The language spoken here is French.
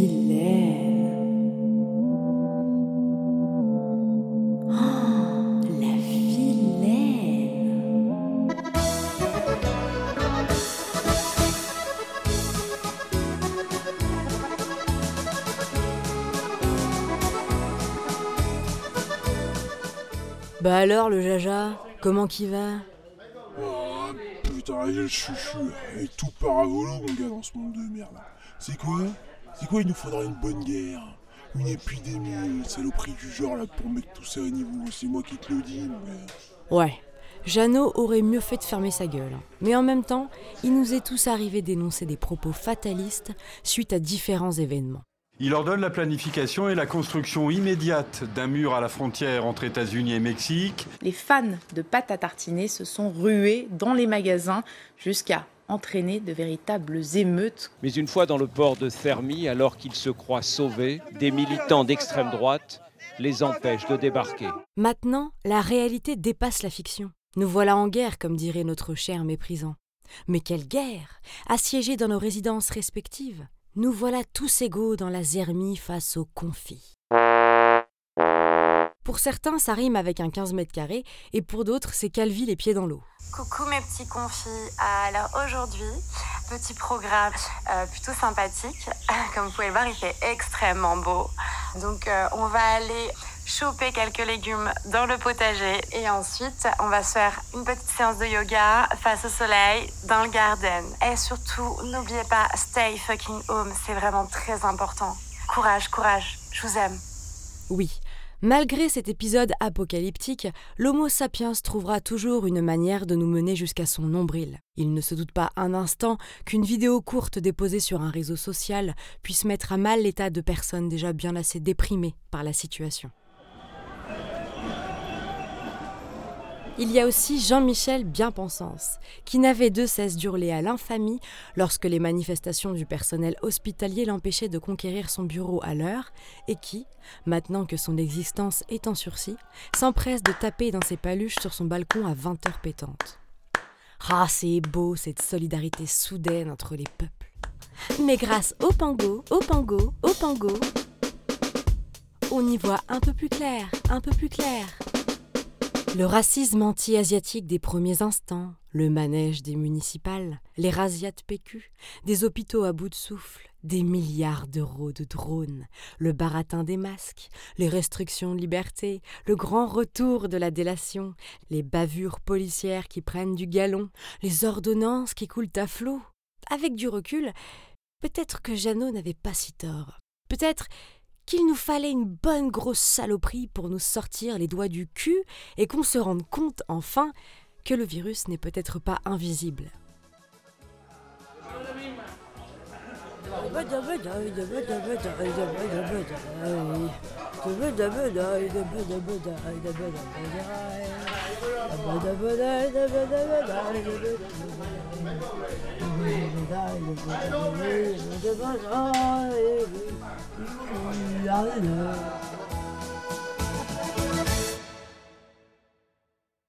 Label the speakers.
Speaker 1: vilaine. Oh, la vilaine. Bah alors le jaja, comment qu'il va?
Speaker 2: Oh putain, il est le chouchou. Et tout part à volo, mon gars, dans ce monde de merde. C'est quoi? C'est quoi Il nous faudra une bonne guerre? Une épidémie, une saloperie du genre là pour mettre tout ça à niveau. C'est moi qui te le dis, gars.
Speaker 1: Ouais, Jeannot aurait mieux fait de fermer sa gueule. Mais en même temps, il nous est tous arrivé d'énoncer des propos fatalistes suite à différents événements.
Speaker 3: Il ordonne la planification et la construction immédiate d'un mur à la frontière entre États-Unis et Mexique.
Speaker 4: Les fans de pâte à tartiner se sont rués dans les magasins jusqu'à entraîner de véritables émeutes.
Speaker 5: Mais une fois dans le port de Thermi, alors qu'ils se croient sauvés, des militants d'extrême droite les empêchent de débarquer.
Speaker 1: Maintenant, la réalité dépasse la fiction. Nous voilà en guerre, comme dirait notre cher méprisant. Mais quelle guerre Assiégés dans nos résidences respectives, nous voilà tous égaux dans la zermie face aux confis. Pour certains, ça rime avec un 15 mètres carrés, et pour d'autres, c'est Calvi les pieds dans l'eau.
Speaker 6: Coucou mes petits confis. Alors aujourd'hui, petit programme euh, plutôt sympathique. Comme vous pouvez le voir, il fait extrêmement beau. Donc euh, on va aller choper quelques légumes dans le potager et ensuite on va se faire une petite séance de yoga face au soleil dans le garden. Et surtout, n'oubliez pas, stay fucking home, c'est vraiment très important. Courage, courage, je vous aime.
Speaker 1: Oui, malgré cet épisode apocalyptique, l'Homo sapiens trouvera toujours une manière de nous mener jusqu'à son nombril. Il ne se doute pas un instant qu'une vidéo courte déposée sur un réseau social puisse mettre à mal l'état de personnes déjà bien assez déprimées par la situation. Il y a aussi Jean-Michel Bienpensance, qui n'avait de cesse d'hurler à l'infamie lorsque les manifestations du personnel hospitalier l'empêchaient de conquérir son bureau à l'heure, et qui, maintenant que son existence est en sursis, s'empresse de taper dans ses paluches sur son balcon à 20 heures pétantes. Ah, c'est beau cette solidarité soudaine entre les peuples. Mais grâce au pango, au pango, au pango, on y voit un peu plus clair, un peu plus clair. Le racisme anti-asiatique des premiers instants, le manège des municipales, les razzias de PQ, des hôpitaux à bout de souffle, des milliards d'euros de drones, le baratin des masques, les restrictions de liberté, le grand retour de la délation, les bavures policières qui prennent du galon, les ordonnances qui coulent à flot. Avec du recul, peut-être que Jeannot n'avait pas si tort. Peut-être qu'il nous fallait une bonne grosse saloperie pour nous sortir les doigts du cul et qu'on se rende compte enfin que le virus n'est peut-être pas invisible.
Speaker 7: あいいね